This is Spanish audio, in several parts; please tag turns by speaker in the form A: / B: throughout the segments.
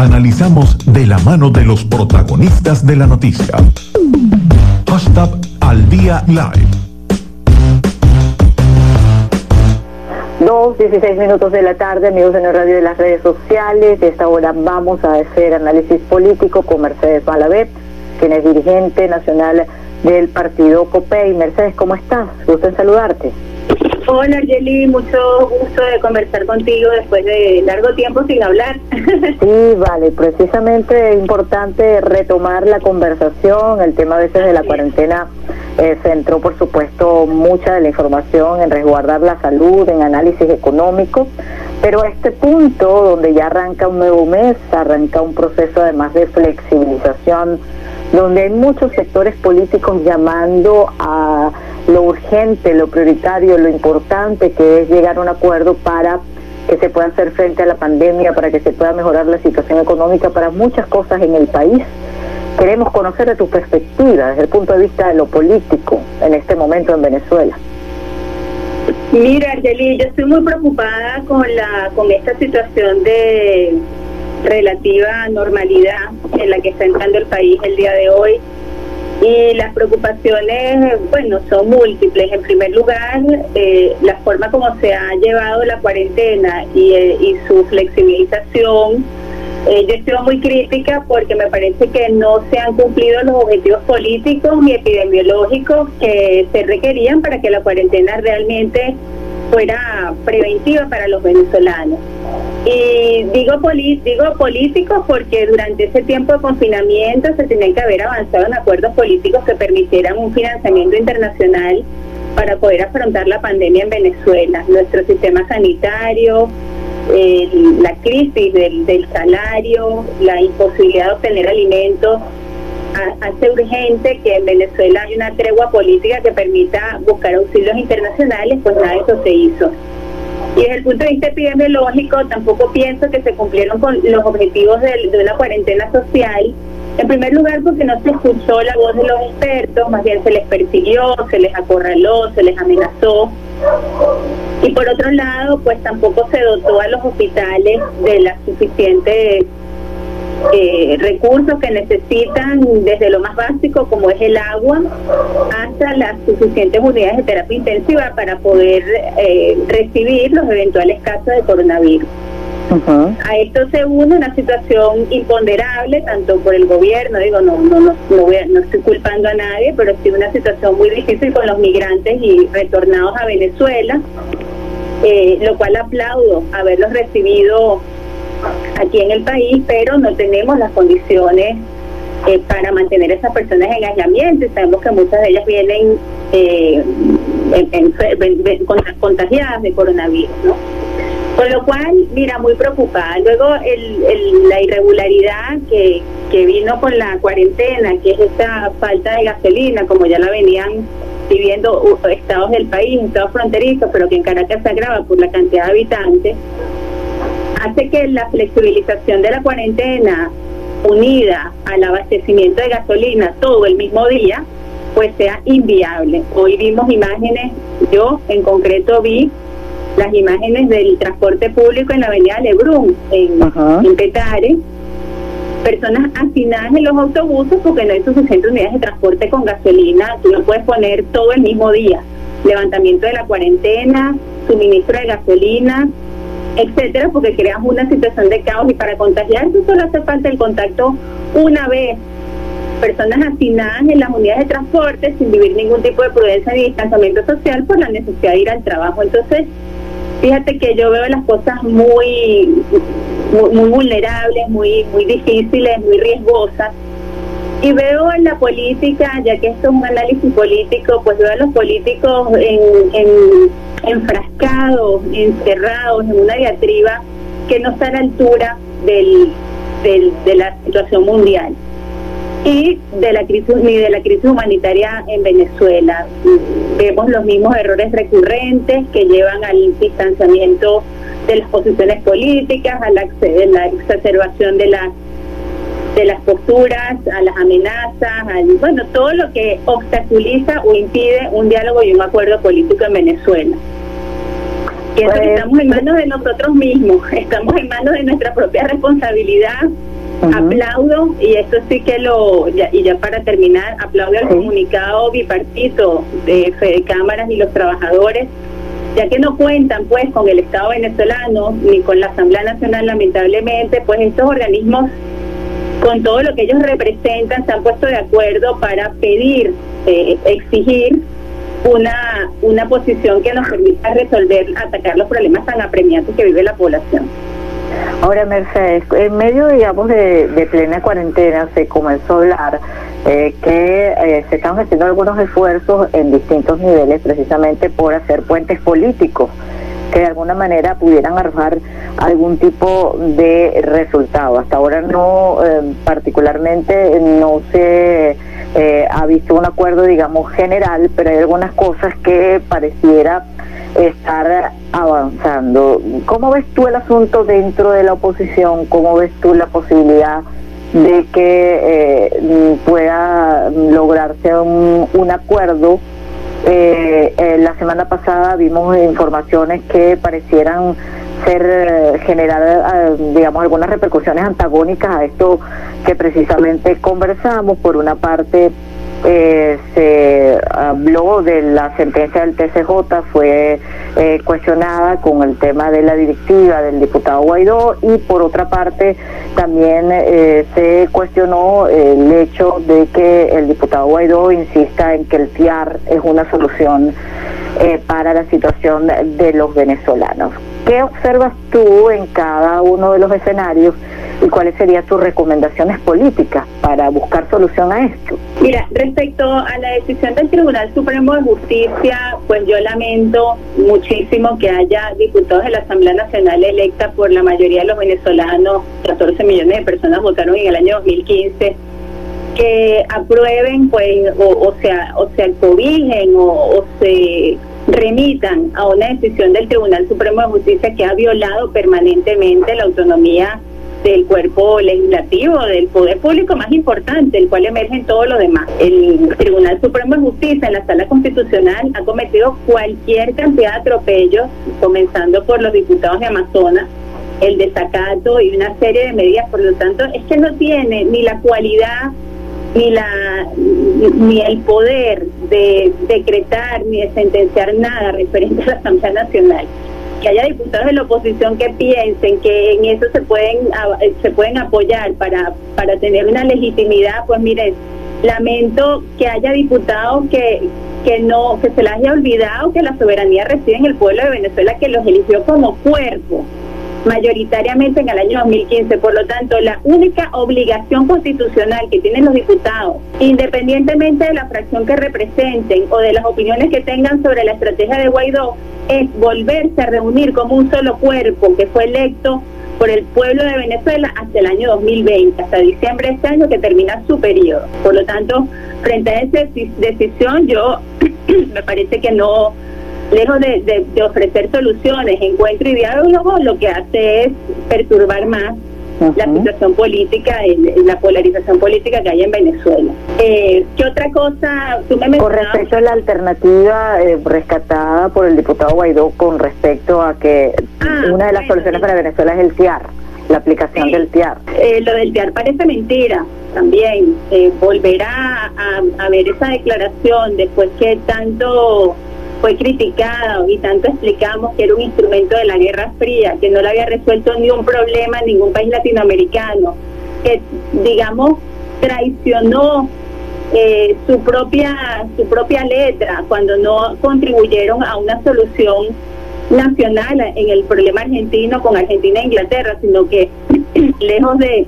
A: Analizamos de la mano de los protagonistas de la noticia. Hashtag al día live.
B: Dos, 16 minutos de la tarde, amigos de la radio de las redes sociales. De esta hora vamos a hacer análisis político con Mercedes Malavé, quien es dirigente nacional del partido COPEI. Mercedes, ¿cómo estás? Gusto en saludarte.
C: Hola Argeli, mucho gusto de conversar contigo después de largo tiempo sin hablar.
B: sí, vale, precisamente es importante retomar la conversación, el tema a veces de la cuarentena eh, centró por supuesto mucha de la información en resguardar la salud, en análisis económico, pero a este punto donde ya arranca un nuevo mes, arranca un proceso además de flexibilización, donde hay muchos sectores políticos llamando a lo urgente, lo prioritario, lo importante que es llegar a un acuerdo para que se pueda hacer frente a la pandemia, para que se pueda mejorar la situación económica, para muchas cosas en el país. Queremos conocer de tu perspectiva, desde el punto de vista de lo político en este momento en Venezuela.
C: Mira, Argeli, yo estoy muy preocupada con la con esta situación de relativa normalidad en la que está entrando el país el día de hoy y las preocupaciones, bueno, son múltiples. En primer lugar, eh, la forma como se ha llevado la cuarentena y, eh, su flexibilización. Eh, yo estoy muy crítica porque me parece que no se han cumplido los objetivos políticos y epidemiológicos que se requerían para que la cuarentena realmente fuera preventiva para los venezolanos. Y digo, digo políticos porque durante ese tiempo de confinamiento se tenía que haber avanzado en acuerdos políticos que permitieran un financiamiento internacional para poder afrontar la pandemia en Venezuela. Nuestro sistema sanitario, la crisis del, del salario, la imposibilidad de obtener alimentos, hace urgente que en Venezuela haya una tregua política que permita buscar auxilios internacionales, pues nada de eso se hizo. Y desde el punto de vista epidemiológico, tampoco pienso que se cumplieron con los objetivos de, de una cuarentena social. En primer lugar, porque no se escuchó la voz de los expertos, más bien se les persiguió, se les acorraló, se les amenazó. Y por otro lado, pues tampoco se dotó a los hospitales de las suficientes eh, recursos que necesitan desde lo más básico como es el agua hasta las suficientes unidades de terapia intensiva para poder eh, recibir los eventuales casos de coronavirus. A esto se une una situación imponderable tanto por el gobierno, digo, no no no no, voy no estoy culpando a nadie, pero sí una situación muy difícil con los migrantes y retornados a Venezuela, eh, lo cual aplaudo haberlos recibido aquí en el país, pero no tenemos las condiciones eh, para mantener a esas personas en aislamiento. Sabemos que muchas de ellas vienen eh, contagiadas de coronavirus, ¿no? Con lo cual, mira, muy preocupada. Luego, la irregularidad que, que vino con la cuarentena, que es esta falta de gasolina, como ya la venían viviendo estados del país, estados fronterizos, pero que en Caracas se agrava por la cantidad de habitantes, hace que la flexibilización de la cuarentena unida al abastecimiento de gasolina todo el mismo día, pues sea inviable. Hoy vimos imágenes, yo en concreto vi las imágenes del transporte público en la avenida Lebrun, en, Petare, personas hacinadas en los autobuses porque no hay suficientes unidades de transporte con gasolina, tú no puedes poner todo el mismo día. Levantamiento de la cuarentena, suministro de gasolina, etcétera, porque creamos una situación de caos y para contagiarse solo hace falta el contacto una vez. Personas asignadas en las unidades de transporte sin vivir ningún tipo de prudencia ni distanciamiento social por la necesidad de ir al trabajo. Entonces, fíjate que yo veo las cosas muy, muy, vulnerables, muy, muy difíciles, muy riesgosas. Y veo en la política, ya que esto es un análisis político, pues veo a los políticos en, en enfrascados, encerrados en una diatriba que no está a la altura del, de la situación mundial y de la crisis ni de la crisis humanitaria en Venezuela. Vemos los mismos errores recurrentes que llevan al distanciamiento de las posiciones políticas, a la, la exacerbación de las de las posturas, a las amenazas, bueno, todo lo que obstaculiza o impide un diálogo y un acuerdo político en Venezuela. Pienso que pues, estamos en manos de nosotros mismos, estamos en manos de nuestra propia responsabilidad. Aplaudo, y esto sí que lo, y ya para terminar, aplaudo el comunicado bipartito de Fede Cámaras y los trabajadores, ya que no cuentan pues con el Estado venezolano ni con la Asamblea Nacional, lamentablemente, pues estos organismos, con todo lo que ellos representan, se han puesto de acuerdo para pedir, eh, exigir una, una posición que nos permita resolver, atacar los problemas tan apremiantes que vive la población.
B: Ahora, Mercedes, en medio, digamos, de, plena cuarentena se comenzó a hablar eh, que eh, se están haciendo algunos esfuerzos en distintos niveles precisamente por hacer puentes políticos que de alguna manera pudieran arrojar algún tipo de resultado. Hasta ahora no, eh, particularmente no se eh, ha visto un acuerdo, digamos, general, pero hay algunas cosas que pareciera estar avanzando. ¿Cómo ves tú el asunto dentro de la oposición? ¿Cómo ves tú la posibilidad de que eh, pueda lograrse un acuerdo? Eh, eh, la semana pasada vimos informaciones que parecieran ser eh, generar, digamos, algunas repercusiones antagónicas a esto que precisamente conversamos. Por una parte, eh, se habló de la sentencia del TCJ, fue eh, cuestionada con el tema de la directiva del diputado Guaidó y por otra parte también eh, se cuestionó el hecho de que el diputado Guaidó insista en que el FIAR es una solución para la situación de los venezolanos. ¿Qué observas tú en cada uno de los escenarios y cuáles serían tus recomendaciones políticas para buscar solución a esto?
C: Mira, respecto a la decisión del Tribunal Supremo de Justicia, pues yo lamento muchísimo que haya diputados de la Asamblea Nacional electa por la mayoría de los venezolanos, 14 millones de personas votaron en el año 2015 que aprueben pues o, sea o se cobijen o, o se remitan a una decisión del Tribunal Supremo de Justicia que ha violado permanentemente la autonomía del cuerpo legislativo, del poder público más importante, el cual emerge en todo lo demás. El Tribunal Supremo de Justicia en la Sala Constitucional ha cometido cualquier cantidad de atropellos, comenzando por los diputados de Amazonas, el desacato y una serie de medidas, por lo tanto, es que no tiene ni la cualidad ni la ni el poder de decretar ni de sentenciar nada referente a la Asamblea Nacional. Que haya diputados de la oposición que piensen que en eso se pueden se pueden apoyar para para tener una legitimidad pues mire lamento que haya diputados que que no que se les haya olvidado que la soberanía reside en el pueblo de Venezuela que los eligió como cuerpo mayoritariamente en el año 2015. Por lo tanto, la única obligación constitucional que tienen los diputados, independientemente de la fracción que representen o de las opiniones que tengan sobre la estrategia de Guaidó, es volverse a reunir como un solo cuerpo que fue electo por el pueblo de Venezuela hasta el año 2020, hasta diciembre de este año que termina su periodo. Por lo tanto, frente a esa decisión, yo me parece que no lejos de, ofrecer soluciones, encuentro y diálogo, lo que hace es perturbar más la situación política, la polarización política que hay en Venezuela. Eh, ¿Qué otra cosa tú me
B: Con respecto a la alternativa eh, rescatada por el diputado Guaidó con respecto a que ah, una de las soluciones para Venezuela es el TIAR, la aplicación del TIAR.
C: Eh, lo del TIAR parece mentira también. Eh, volverá a, a ver esa declaración después que tanto fue criticado y tanto explicamos que era un instrumento de la Guerra Fría, que no le había resuelto ni un problema en ningún país latinoamericano, que digamos traicionó eh, su propia su propia letra cuando no contribuyeron a una solución nacional en el problema argentino con Argentina e Inglaterra, sino que lejos de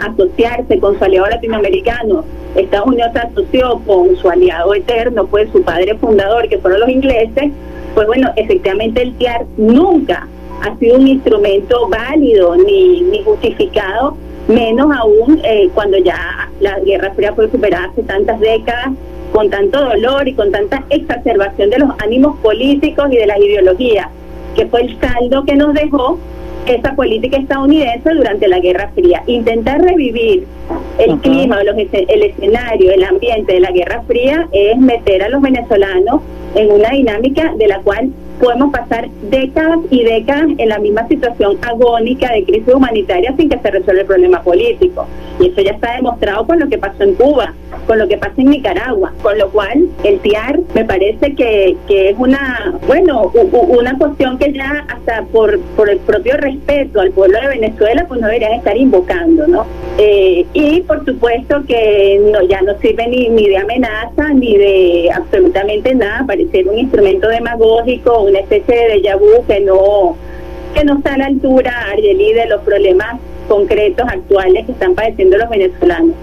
C: asociarse con su aliado latinoamericano Estados Unidos se asoció con su aliado eterno, pues su padre fundador, que fueron los ingleses, pues bueno, efectivamente el TIAR nunca ha sido un instrumento válido ni, ni justificado, menos aún eh, cuando ya la Guerra Fría fue superada hace tantas décadas, con tanto dolor y con tanta exacerbación de los ánimos políticos y de las ideologías, que fue el saldo que nos dejó esa política estadounidense durante la Guerra Fría. Intentar revivir el clima, los, el escenario, el ambiente de la Guerra Fría es meter a los venezolanos en una dinámica de la cual podemos pasar décadas y décadas en la misma situación agónica de crisis humanitaria sin que se resuelva el problema político. Y eso ya está demostrado con lo que pasó en Cuba, con lo que pasa en Nicaragua. Con lo cual, el TIAR me parece que, que es una, bueno, una cuestión que ya hasta por, por el propio respeto al pueblo de Venezuela, pues no deberían estar invocando, ¿no? Eh, y por supuesto que no, ya no sirve ni, ni de amenaza ni de absolutamente nada, parecer un instrumento demagógico, una especie de déjà que no, que no está a la altura, Argeli, de los problemas concretos actuales que están padeciendo los venezolanos.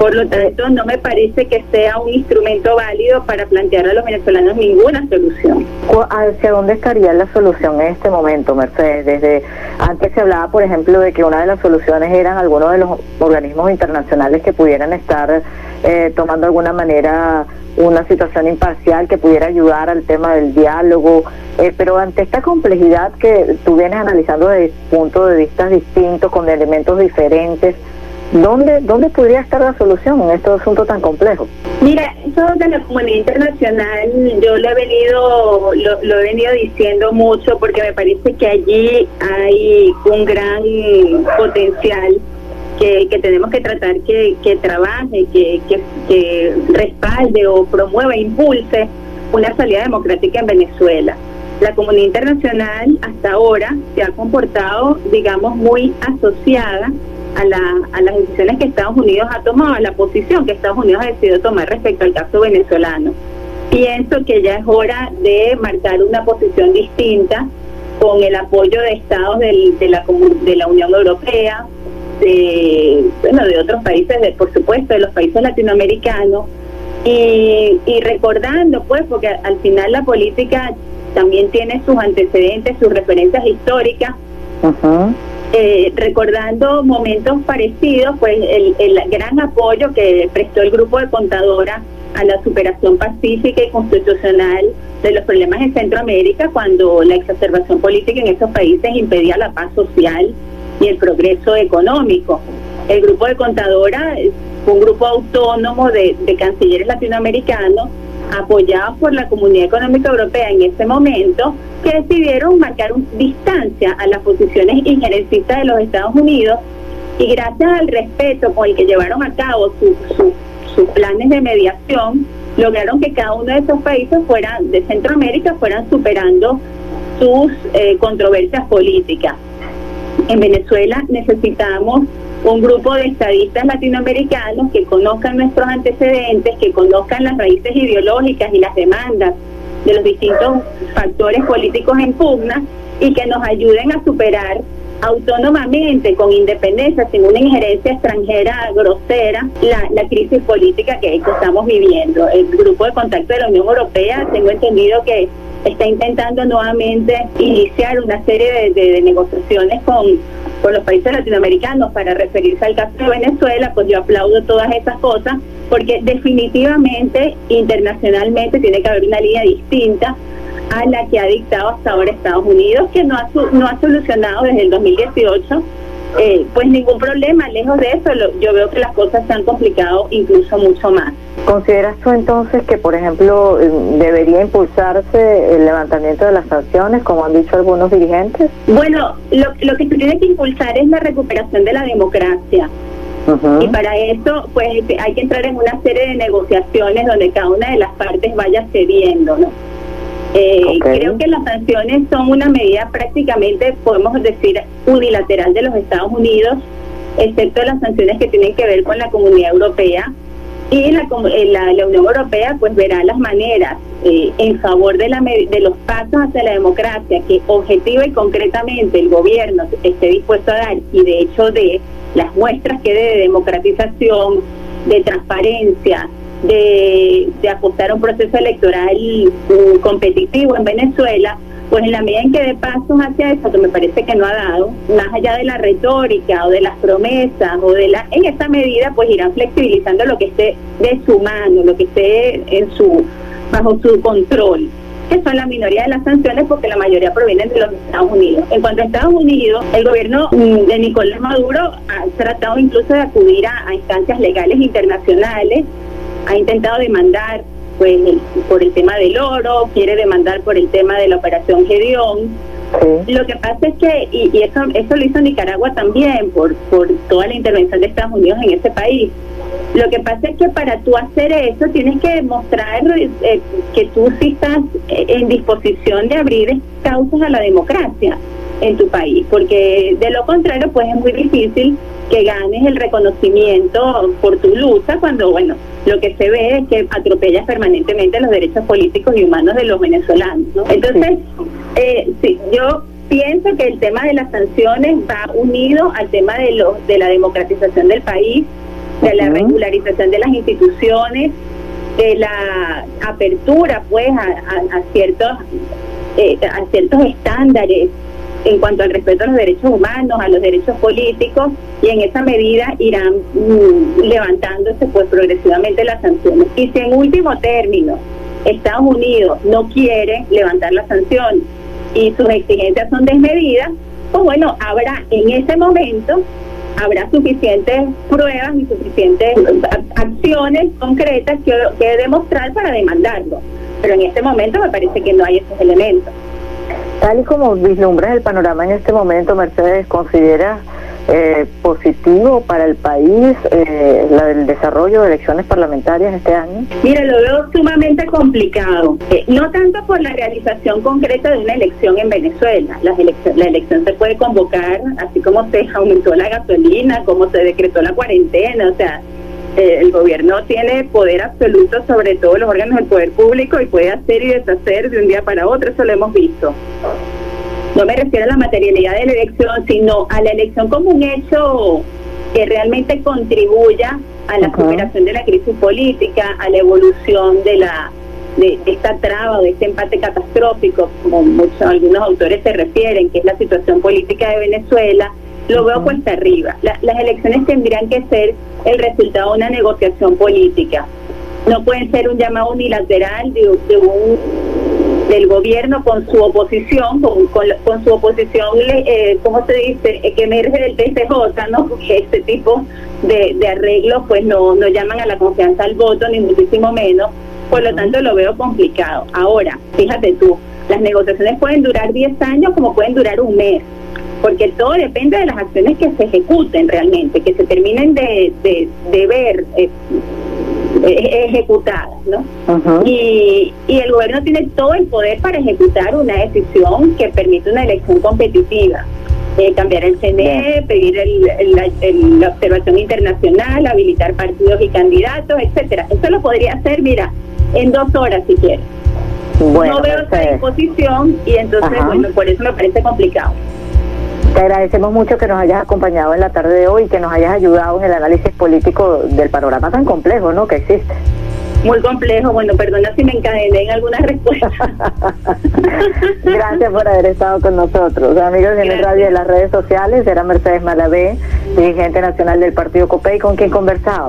C: Por lo tanto, no me parece que sea un instrumento válido para plantear a los venezolanos ninguna solución.
B: ¿Hacia dónde estaría la solución en este momento, Mercedes? Desde antes se hablaba, por ejemplo, de que una de las soluciones eran algunos de los organismos internacionales que pudieran estar eh, tomando de alguna manera una situación imparcial que pudiera ayudar al tema del diálogo, eh, pero ante esta complejidad que tú vienes analizando desde puntos de vista distintos, con elementos diferentes, ¿Dónde, ¿Dónde podría estar la solución en este asunto tan complejo?
C: Mira, eso de la comunidad internacional yo lo he venido lo, he venido diciendo mucho porque me parece que allí hay un gran potencial que, tenemos que tratar que, que trabaje, que, que, que respalde o promueva, impulse una salida democrática en Venezuela. La comunidad internacional hasta ahora se ha comportado, digamos, muy asociada a, la, a las decisiones que Estados Unidos ha tomado, a la posición que Estados Unidos ha decidido tomar respecto al caso venezolano. Pienso que ya es hora de marcar una posición distinta con el apoyo de estados del, de, la, de la Unión Europea, de, bueno, de otros países, de, por supuesto, de los países latinoamericanos, y, y recordando, pues, porque al final la política también tiene sus antecedentes, sus referencias históricas, eh, recordando momentos parecidos, pues el, gran apoyo que prestó el grupo de contadoras a la superación pacífica y constitucional de los problemas en Centroamérica cuando la exacerbación política en esos países impedía la paz social y el progreso económico. El grupo de contadoras fue un grupo autónomo de, de cancilleres latinoamericanos apoyados por la Comunidad Económica Europea en ese momento, que decidieron marcar un, distancia a las posiciones injerencistas de los Estados Unidos y gracias al respeto con el que llevaron a cabo sus planes de mediación, lograron que cada uno de esos países fueran de Centroamérica fueran superando sus eh, controversias políticas. En Venezuela necesitamos un grupo de estadistas latinoamericanos que conozcan nuestros antecedentes, que conozcan las raíces ideológicas y las demandas de los distintos factores políticos en pugna y que nos ayuden a superar autónomamente, con independencia, sin una injerencia extranjera grosera, la, la crisis política que, estamos viviendo. El grupo de contacto de la Unión Europea, tengo entendido que está intentando nuevamente iniciar una serie de negociaciones con con los países latinoamericanos para referirse al caso de Venezuela, pues yo aplaudo todas esas cosas, porque definitivamente internacionalmente tiene que haber una línea distinta a la que ha dictado hasta ahora Estados Unidos, que no ha, no ha solucionado desde el 2018 eh, pues ningún problema, lejos de eso, yo veo que las cosas se han complicado incluso mucho más.
B: ¿Consideras tú entonces que, por ejemplo, eh, debería impulsarse el levantamiento de las sanciones, como han dicho algunos dirigentes?
C: Bueno, lo, lo que se tiene que impulsar es la recuperación de la democracia. Y para eso, pues hay que entrar en una serie de negociaciones donde cada una de las partes vaya cediendo, ¿no? Eh, Creo que las sanciones son una medida prácticamente, podemos decir, unilateral de los Estados Unidos, excepto las sanciones que tienen que ver con la comunidad europea. Y la, eh, la, la Unión Europea pues verá las maneras eh, en favor de, la, de los pasos hacia la democracia que objetiva y concretamente el gobierno esté dispuesto a dar y de hecho de las muestras que de democratización, de transparencia, de, de apostar a un proceso electoral uh, competitivo en Venezuela, pues en la medida en que dé pasos hacia eso, que me parece que no ha dado, más allá de la retórica o de las promesas o de la, en esa medida pues irán flexibilizando lo que esté de su mano, lo que esté en su, bajo su control que son la minoría de las sanciones porque la mayoría provienen de los Estados Unidos. En cuanto a Estados Unidos, el gobierno mm, de Nicolás Maduro ha tratado incluso de acudir a instancias legales internacionales ha intentado demandar pues por el tema del oro, quiere demandar por el tema de la operación Gedeón. Lo que pasa es que, y, eso, eso lo hizo Nicaragua también por, por toda la intervención de Estados Unidos en ese país. Lo que pasa es que para tú hacer eso tienes que demostrar eh, que tú sí estás eh, en disposición de abrir causas a la democracia en tu país, porque de lo contrario pues es muy difícil que ganes el reconocimiento por tu lucha cuando, bueno, lo que se ve es que atropellas permanentemente los derechos políticos y humanos de los venezolanos. Entonces, eh, sí, yo pienso que el tema de las sanciones va unido al tema de, los de la democratización del país, de la regularización de las instituciones, de la apertura pues a, ciertos eh, a ciertos estándares en cuanto al respeto a los derechos humanos, a los derechos políticos, y en esa medida irán mm, levantándose pues progresivamente las sanciones. Y si en último término Estados Unidos no quiere levantar las sanciones y sus exigencias son desmedidas, pues bueno, habrá en ese momento habrá suficientes pruebas y suficientes acciones concretas que, que demostrar para demandarlo. Pero en este momento me parece que no hay esos elementos.
B: Tal y como vislumbras el panorama en este momento, Mercedes, ¿considera eh, positivo para el país eh, la, el desarrollo de elecciones parlamentarias este año?
C: Mira, lo veo sumamente complicado. Eh, no tanto por la realización concreta de una elección en Venezuela. La elección, la elección se puede convocar, así como se aumentó la gasolina, como se decretó la cuarentena, o sea, el gobierno tiene poder absoluto sobre todos los órganos del poder público y puede hacer y deshacer de un día para otro, eso lo hemos visto. No me refiero a la materialidad de la elección, sino a la elección como un hecho que realmente contribuya a la superación de la crisis política, a la evolución de la de, esta traba o de este empate catastrófico, como muchos algunos autores se refieren, que es la situación política de Venezuela, lo veo cuesta arriba. las elecciones tendrían que ser el resultado de una negociación política. No pueden ser un llamado unilateral de, un del gobierno con su oposición, con, con, su oposición, eh, ¿cómo se dice?, eh, que emerge del TCJ, ¿no? Porque este tipo de, de arreglos pues no, no llaman a la confianza al voto, ni muchísimo menos. Por lo tanto, lo veo complicado. Ahora, fíjate tú, las negociaciones pueden durar 10 años como pueden durar un mes porque todo depende de las acciones que se ejecuten realmente, que se terminen de, de, ver eh, eh, ejecutadas, ¿no? y, y el gobierno tiene todo el poder para ejecutar una decisión que permite una elección competitiva. Eh, cambiar el CNE, pedir el, la observación internacional, habilitar partidos y candidatos, etcétera. Eso lo podría hacer, mira, en dos horas si quiere. no veo esa disposición y entonces, bueno, por eso me parece complicado.
B: Te agradecemos mucho que nos hayas acompañado en la tarde de hoy y que nos hayas ayudado en el análisis político del panorama tan complejo ¿no? que existe.
C: Muy complejo, bueno, perdona si me encadené en algunas respuestas.
B: Gracias por haber estado con nosotros. Amigos de el radio de las redes sociales, era Mercedes Malavé, dirigente nacional del Partido COPEI, con quien conversábamos.